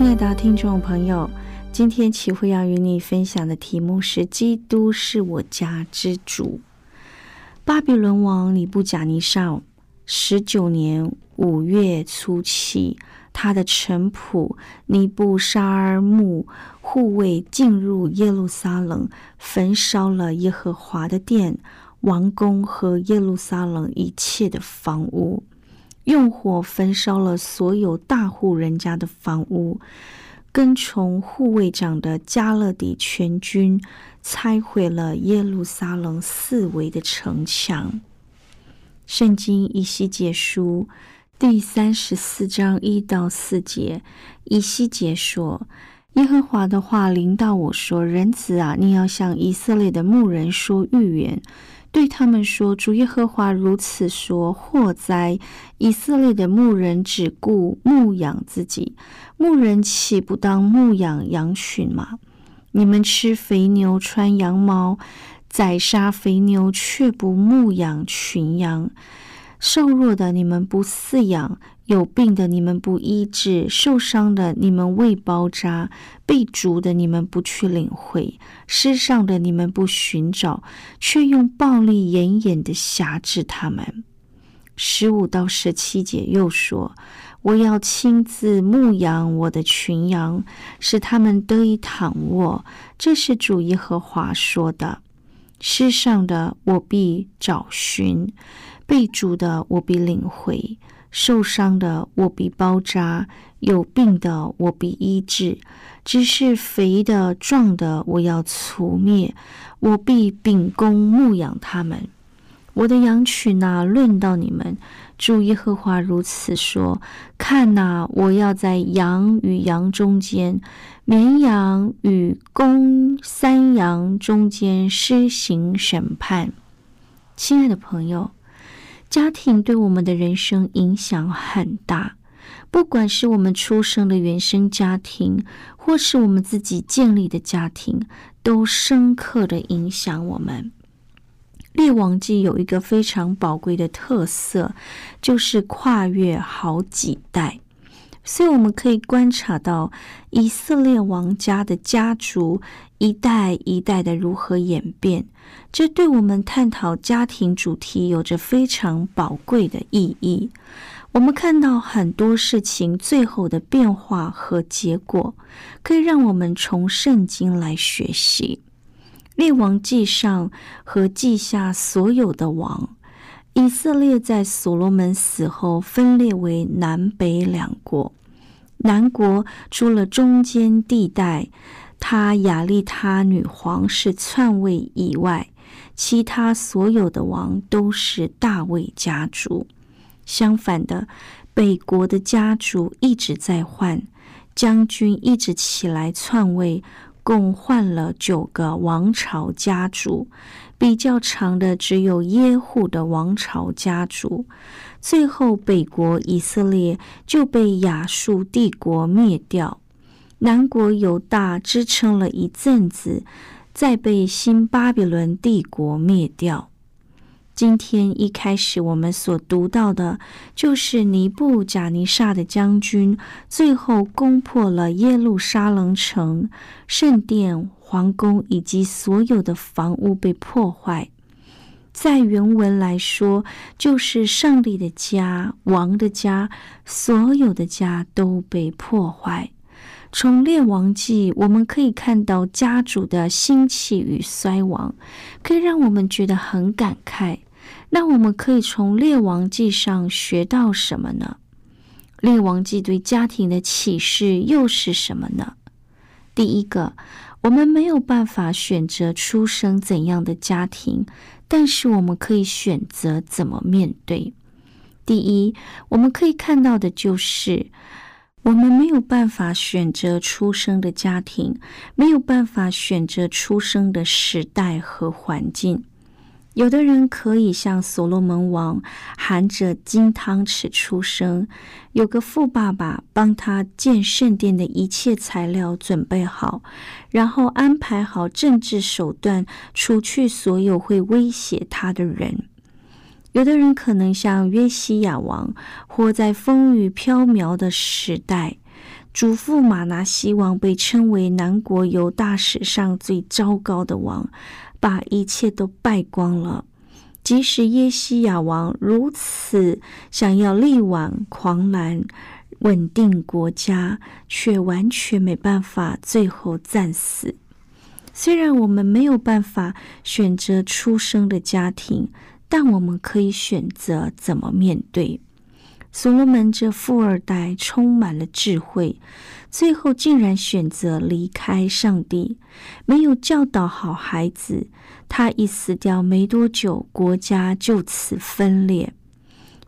亲爱的听众朋友。今天齐慧要与你分享的题目是“基督是我家之主”。巴比伦王尼布甲尼撒十九年五月初七，他的臣仆尼布沙尔木护卫进入耶路撒冷，焚烧了耶和华的殿、王宫和耶路撒冷一切的房屋，用火焚烧了所有大户人家的房屋。跟从护卫长的加勒底全军拆毁了耶路撒冷四围的城墙。圣经以西结书第三十四章一到四节，以西结说：“耶和华的话临到我说，人子啊，你要向以色列的牧人说预言。”对他们说：“主耶和华如此说：祸哉！以色列的牧人只顾牧养自己，牧人岂不当牧养羊群吗？你们吃肥牛，穿羊毛，宰杀肥牛，却不牧养群羊。瘦弱的你们不饲养。”有病的你们不医治，受伤的你们未包扎，被逐的你们不去领会，失上的你们不寻找，却用暴力严严的辖制他们。十五到十七节又说：“我要亲自牧养我的群羊，使他们得以躺卧。”这是主耶和华说的。世上的我必找寻，被逐的我必领回。受伤的我必包扎，有病的我必医治，只是肥的壮的我要除灭，我必秉公牧养他们。我的羊群哪，论到你们，主耶和华如此说：看哪，我要在羊与羊中间，绵羊与公山羊中间施行审判。亲爱的朋友。家庭对我们的人生影响很大，不管是我们出生的原生家庭，或是我们自己建立的家庭，都深刻的影响我们。列王记有一个非常宝贵的特色，就是跨越好几代。所以我们可以观察到以色列王家的家族一代一代的如何演变，这对我们探讨家庭主题有着非常宝贵的意义。我们看到很多事情最后的变化和结果，可以让我们从圣经来学习。列王记上和记下所有的王。以色列在所罗门死后分裂为南北两国。南国除了中间地带，他亚利他女皇是篡位以外，其他所有的王都是大卫家族。相反的，北国的家族一直在换，将军一直起来篡位。共换了九个王朝家族，比较长的只有耶户的王朝家族。最后，北国以色列就被亚述帝国灭掉，南国犹大支撑了一阵子，再被新巴比伦帝国灭掉。今天一开始，我们所读到的，就是尼布贾尼撒的将军最后攻破了耶路撒冷城、圣殿、皇宫以及所有的房屋被破坏。在原文来说，就是上帝的家、王的家，所有的家都被破坏。从列王记，我们可以看到家主的兴起与衰亡，可以让我们觉得很感慨。那我们可以从列王记上学到什么呢？列王记对家庭的启示又是什么呢？第一个，我们没有办法选择出生怎样的家庭。但是我们可以选择怎么面对。第一，我们可以看到的就是，我们没有办法选择出生的家庭，没有办法选择出生的时代和环境。有的人可以像所罗门王，含着金汤匙出生，有个富爸爸帮他建圣殿的一切材料准备好，然后安排好政治手段，除去所有会威胁他的人。有的人可能像约西亚王，活在风雨飘渺的时代，祖父马拿西王被称为南国犹大史上最糟糕的王。把一切都败光了。即使耶西亚王如此想要力挽狂澜、稳定国家，却完全没办法，最后战死。虽然我们没有办法选择出生的家庭，但我们可以选择怎么面对。所罗门这富二代充满了智慧。最后竟然选择离开上帝，没有教导好孩子。他一死掉没多久，国家就此分裂。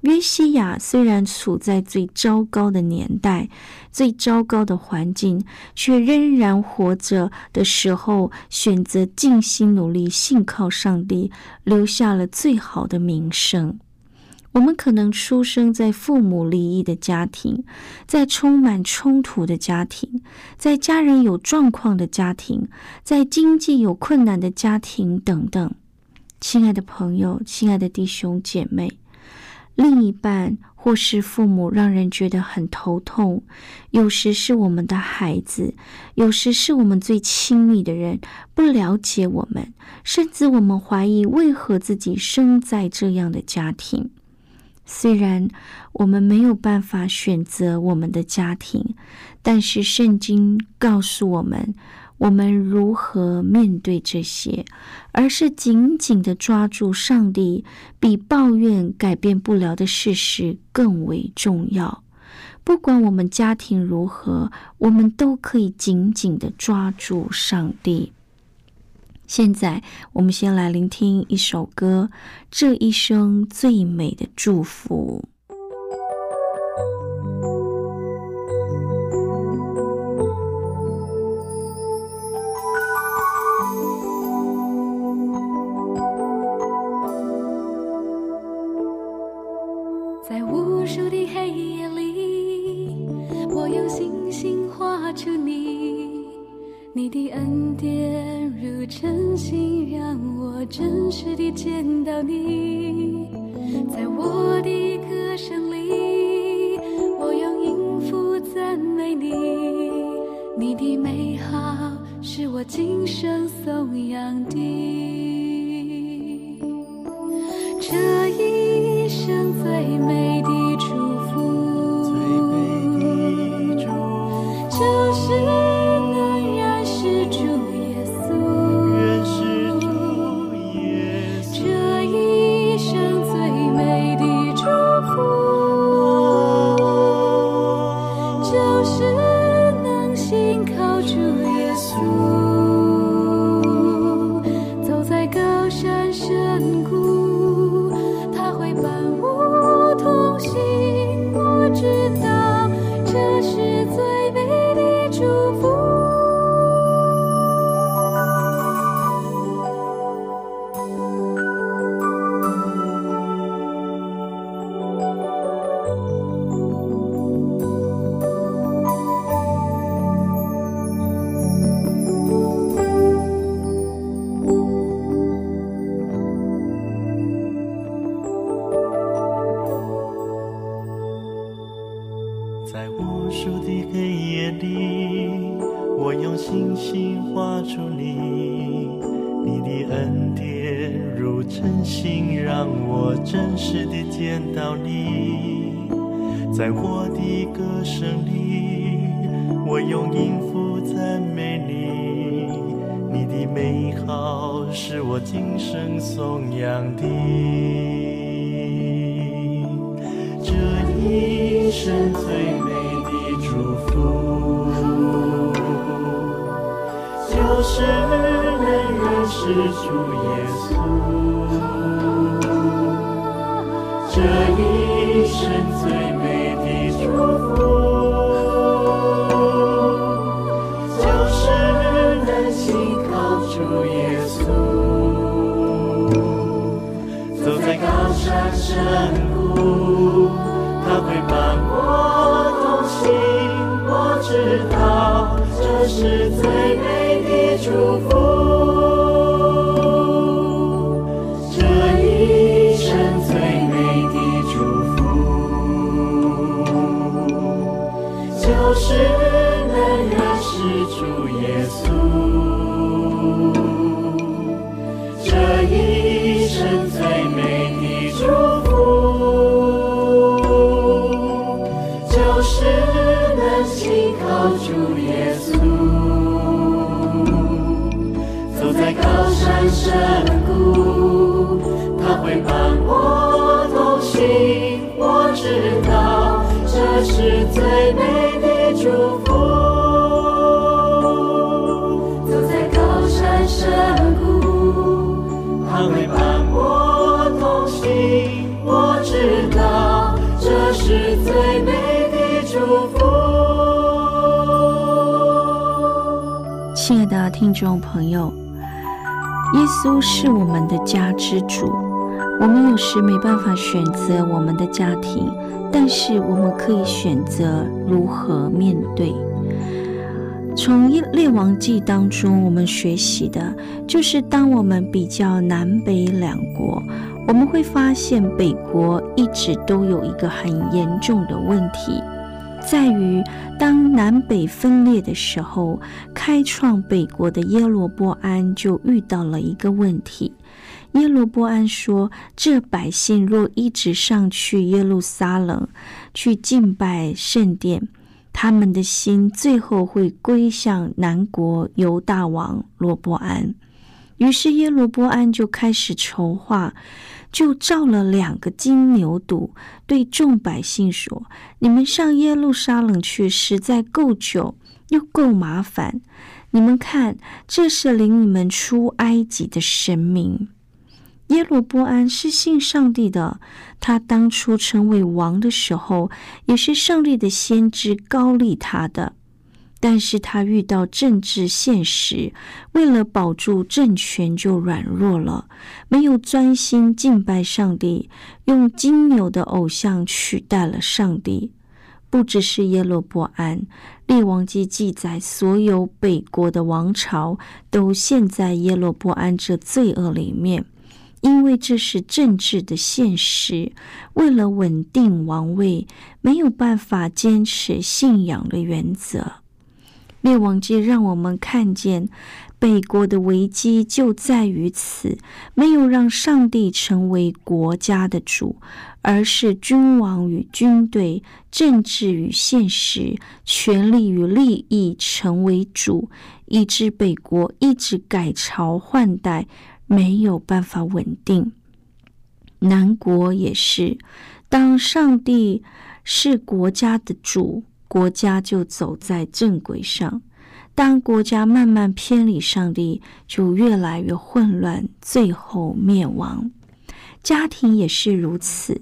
约西亚虽然处在最糟糕的年代、最糟糕的环境，却仍然活着的时候，选择尽心努力，信靠上帝，留下了最好的名声。我们可能出生在父母离异的家庭，在充满冲突的家庭，在家人有状况的家庭，在经济有困难的家庭等等。亲爱的朋友，亲爱的弟兄姐妹，另一半或是父母让人觉得很头痛，有时是我们的孩子，有时是我们最亲密的人不了解我们，甚至我们怀疑为何自己生在这样的家庭。虽然我们没有办法选择我们的家庭，但是圣经告诉我们，我们如何面对这些，而是紧紧的抓住上帝，比抱怨改变不了的事实更为重要。不管我们家庭如何，我们都可以紧紧的抓住上帝。现在，我们先来聆听一首歌，《这一生最美的祝福》。画出你，你的恩典如晨星，让我真实的见到你。在我的歌声里，我用音符赞美你，你的美好是我今生颂扬的。这一生最。是主耶稣。这一生最美的祝福，就是能信靠主耶稣。走在高山深谷，他会伴我同行。我知道这是最美的祝福。伴我同行。我知道这是最美的祝福。亲爱的听众朋友，耶稣是我们的家之主。我们有时没办法选择我们的家庭，但是我们可以选择如何面对。从《列王记》当中，我们学习的就是，当我们比较南北两国，我们会发现北国一直都有一个很严重的问题。在于当南北分裂的时候，开创北国的耶罗波安就遇到了一个问题。耶罗波安说：“这百姓若一直上去耶路撒冷去敬拜圣殿，他们的心最后会归向南国犹大王罗波安。”于是耶罗波安就开始筹划。就造了两个金牛犊，对众百姓说：“你们上耶路撒冷去，实在够久又够麻烦。你们看，这是领你们出埃及的神明。耶罗波安是信上帝的，他当初成为王的时候，也是上帝的先知高利他的。”但是他遇到政治现实，为了保住政权就软弱了，没有专心敬拜上帝，用金牛的偶像取代了上帝。不只是耶罗波安，列王记记载，所有北国的王朝都陷在耶罗波安这罪恶里面，因为这是政治的现实。为了稳定王位，没有办法坚持信仰的原则。列王记让我们看见北国的危机就在于此：没有让上帝成为国家的主，而是君王与军队、政治与现实、权力与利益成为主，以致北国一直改朝换代，没有办法稳定。南国也是，当上帝是国家的主。国家就走在正轨上，当国家慢慢偏离上帝，就越来越混乱，最后灭亡。家庭也是如此。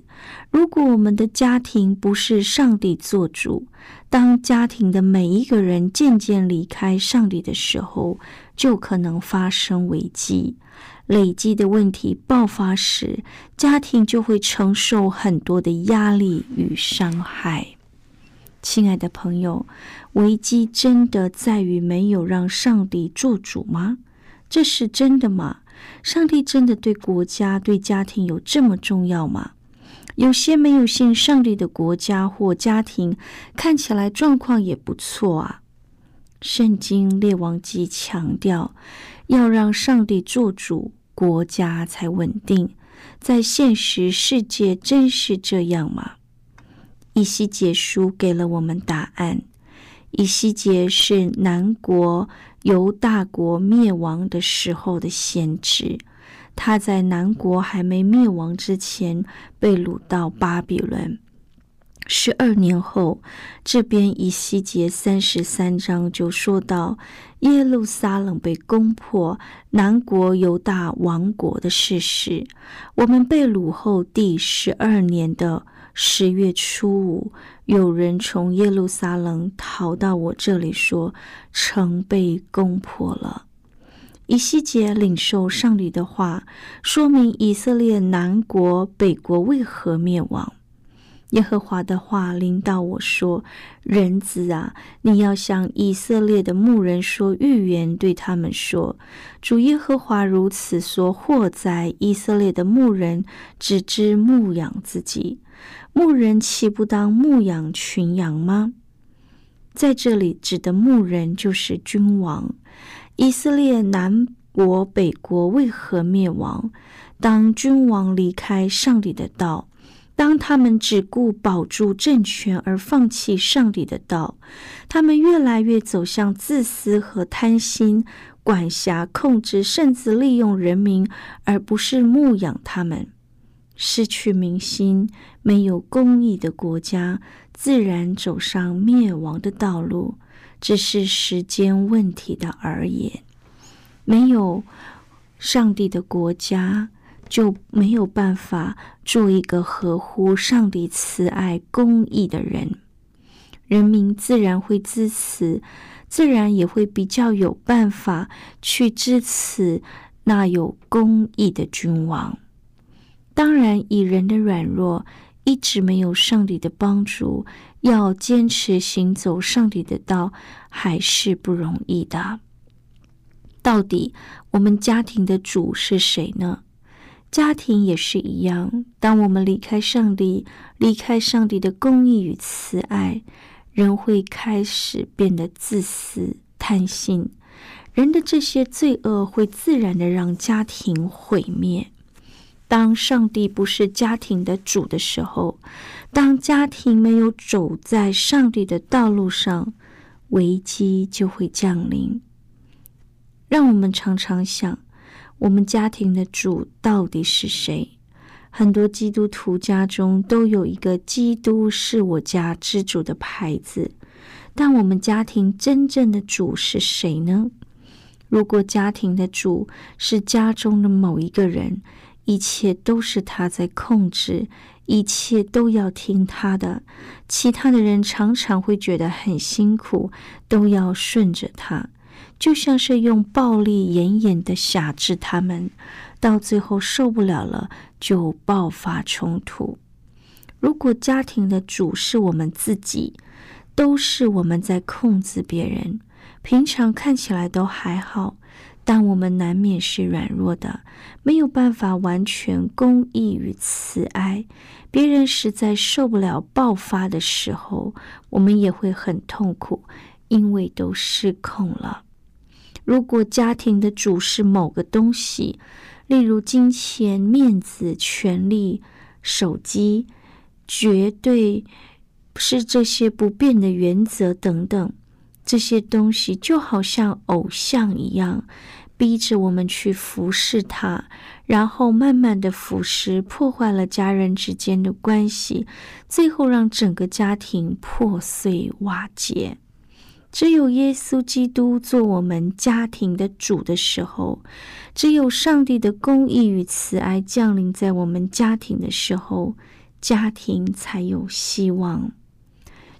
如果我们的家庭不是上帝做主，当家庭的每一个人渐渐离开上帝的时候，就可能发生危机。累积的问题爆发时，家庭就会承受很多的压力与伤害。亲爱的朋友，危机真的在于没有让上帝做主吗？这是真的吗？上帝真的对国家、对家庭有这么重要吗？有些没有信上帝的国家或家庭，看起来状况也不错啊。圣经列王记强调，要让上帝做主，国家才稳定。在现实世界，真是这样吗？以西结书给了我们答案。以西结是南国犹大国灭亡的时候的先知，他在南国还没灭亡之前被掳到巴比伦。十二年后，这边以西结三十三章就说到耶路撒冷被攻破，南国犹大亡国的事实。我们被掳后第十二年的十月初五，有人从耶路撒冷逃到我这里，说城被攻破了。以西结领受上帝的话，说明以色列南国北国为何灭亡。耶和华的话临到我说：“人子啊，你要向以色列的牧人说预言，对他们说：主耶和华如此说：祸在以色列的牧人只知牧养自己，牧人岂不当牧养群羊吗？在这里指的牧人就是君王。以色列南国北国为何灭亡？当君王离开上帝的道。”当他们只顾保住政权而放弃上帝的道，他们越来越走向自私和贪心，管辖、控制，甚至利用人民，而不是牧养他们。失去民心、没有公义的国家，自然走上灭亡的道路，只是时间问题的而已。没有上帝的国家。就没有办法做一个合乎上帝慈爱公义的人，人民自然会支持，自然也会比较有办法去支持那有公义的君王。当然，以人的软弱，一直没有上帝的帮助，要坚持行走上帝的道，还是不容易的。到底我们家庭的主是谁呢？家庭也是一样，当我们离开上帝，离开上帝的公义与慈爱，人会开始变得自私、贪心。人的这些罪恶会自然的让家庭毁灭。当上帝不是家庭的主的时候，当家庭没有走在上帝的道路上，危机就会降临。让我们常常想。我们家庭的主到底是谁？很多基督徒家中都有一个“基督是我家之主”的牌子，但我们家庭真正的主是谁呢？如果家庭的主是家中的某一个人，一切都是他在控制，一切都要听他的，其他的人常常会觉得很辛苦，都要顺着他。就像是用暴力严严的辖制他们，到最后受不了了，就爆发冲突。如果家庭的主是我们自己，都是我们在控制别人，平常看起来都还好，但我们难免是软弱的，没有办法完全公义与慈爱。别人实在受不了爆发的时候，我们也会很痛苦，因为都失控了。如果家庭的主是某个东西，例如金钱、面子、权力、手机，绝对是这些不变的原则等等，这些东西就好像偶像一样，逼着我们去服侍他，然后慢慢的腐蚀，破坏了家人之间的关系，最后让整个家庭破碎瓦解。只有耶稣基督做我们家庭的主的时候，只有上帝的公义与慈爱降临在我们家庭的时候，家庭才有希望。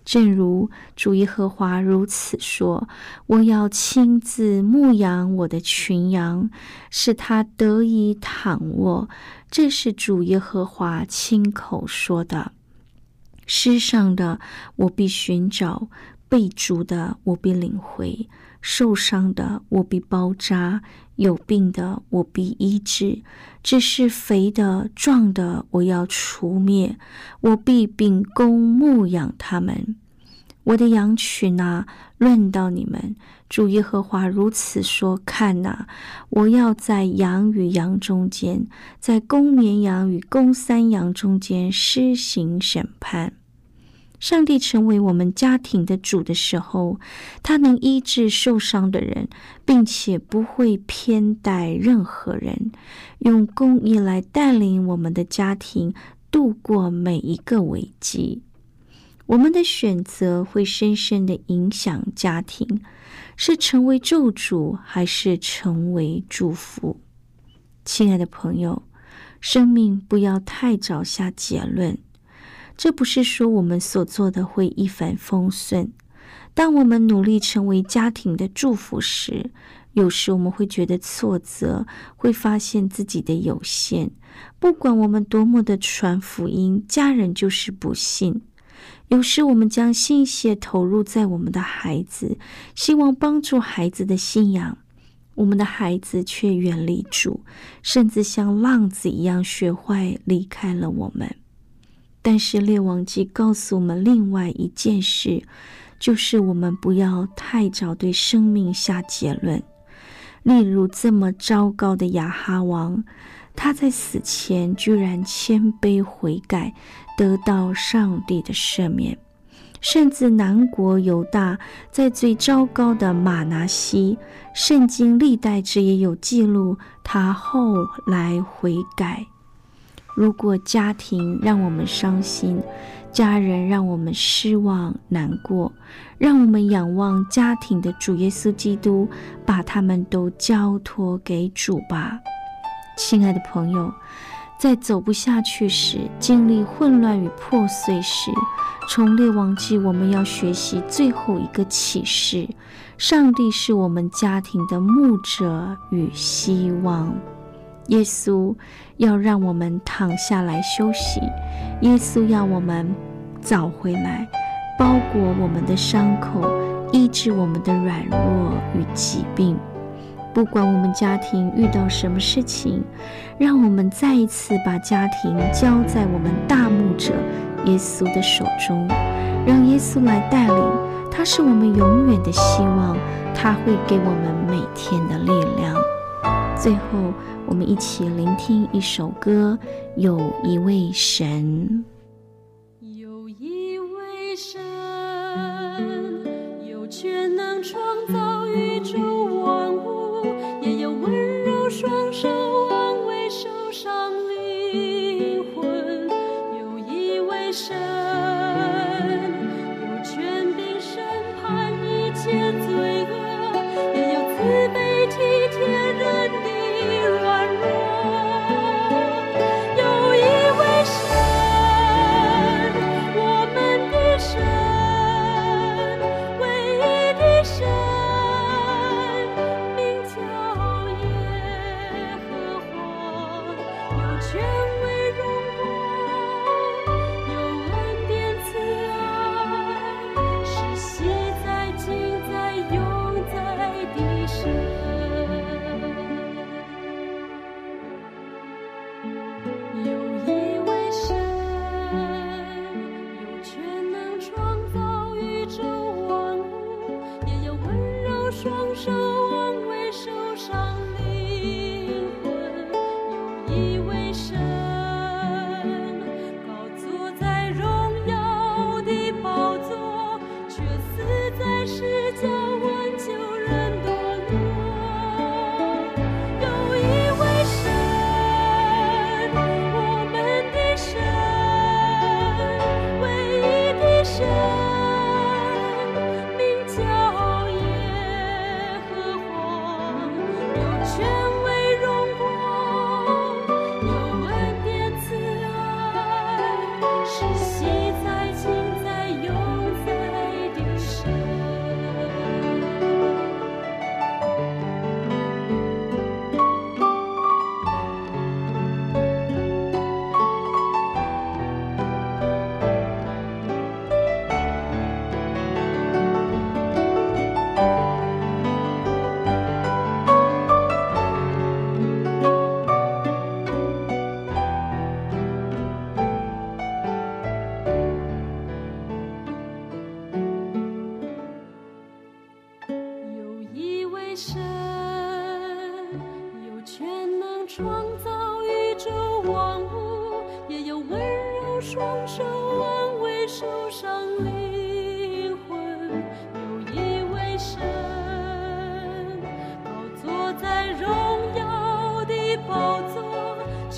正如主耶和华如此说：“我要亲自牧养我的群羊，使他得以躺卧。”这是主耶和华亲口说的。世上的我必寻找。被逐的我必领回，受伤的我必包扎，有病的我必医治，只是肥的壮的我要除灭，我必秉公牧养他们。我的羊群啊，论到你们，主耶和华如此说：“看哪，我要在羊与羊中间，在公绵羊与公山羊中间施行审判。上帝成为我们家庭的主的时候，他能医治受伤的人，并且不会偏待任何人，用公义来带领我们的家庭度过每一个危机。我们的选择会深深的影响家庭。”是成为咒诅，还是成为祝福？亲爱的朋友，生命不要太早下结论。这不是说我们所做的会一帆风顺。当我们努力成为家庭的祝福时，有时我们会觉得挫折，会发现自己的有限。不管我们多么的传福音，家人就是不信。有时我们将心血投入在我们的孩子，希望帮助孩子的信仰，我们的孩子却远离主，甚至像浪子一样学坏，离开了我们。但是列王记告诉我们另外一件事，就是我们不要太早对生命下结论。例如这么糟糕的亚哈王。他在死前居然谦卑悔改，得到上帝的赦免，甚至南国犹大在最糟糕的马拿西，圣经历代志也有记录，他后来悔改。如果家庭让我们伤心，家人让我们失望难过，让我们仰望家庭的主耶稣基督，把他们都交托给主吧。亲爱的朋友，在走不下去时，经历混乱与破碎时，从列王记，我们要学习最后一个启示：上帝是我们家庭的牧者与希望。耶稣要让我们躺下来休息，耶稣要我们找回来，包裹我们的伤口，医治我们的软弱与疾病。不管我们家庭遇到什么事情，让我们再一次把家庭交在我们大牧者耶稣的手中，让耶稣来带领。他是我们永远的希望，他会给我们每天的力量。最后，我们一起聆听一首歌：有一位神，有一位神，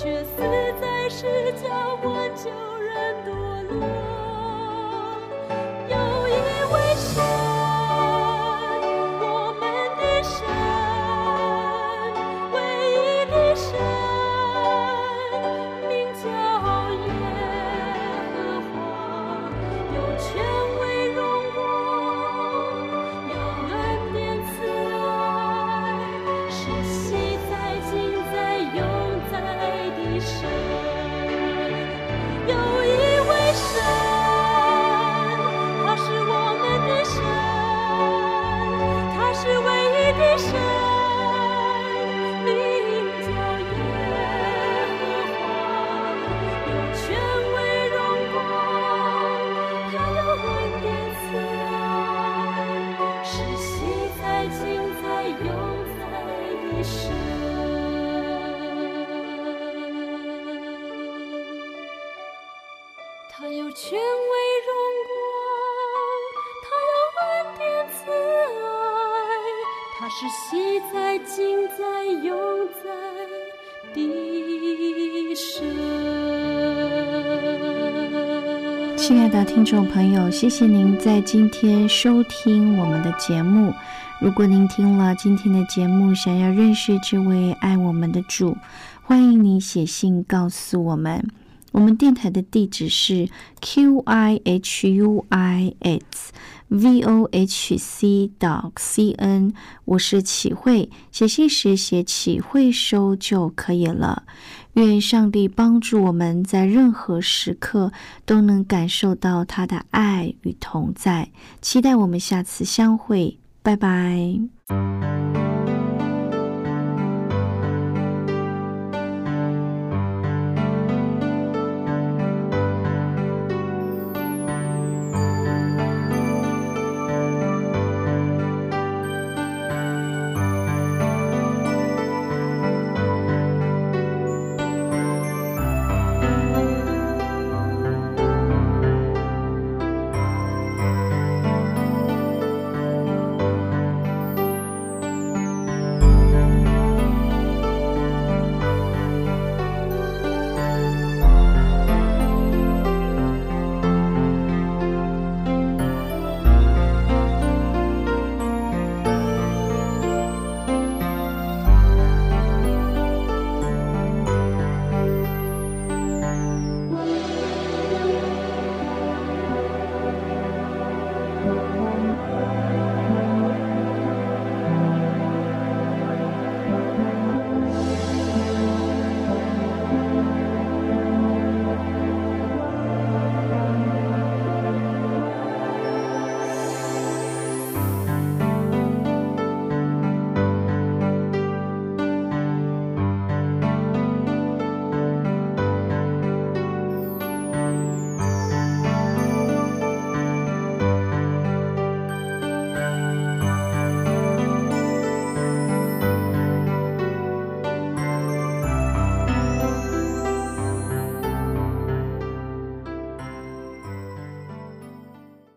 却死在世家挽救人堕落。是昔在今在永在的神。亲爱的听众朋友，谢谢您在今天收听我们的节目。如果您听了今天的节目，想要认识这位爱我们的主，欢迎您写信告诉我们。我们电台的地址是 q i h u i s v o h c dot c n，我是启慧，写信时写启慧收就可以了。愿上帝帮助我们在任何时刻都能感受到他的爱与同在。期待我们下次相会，拜拜。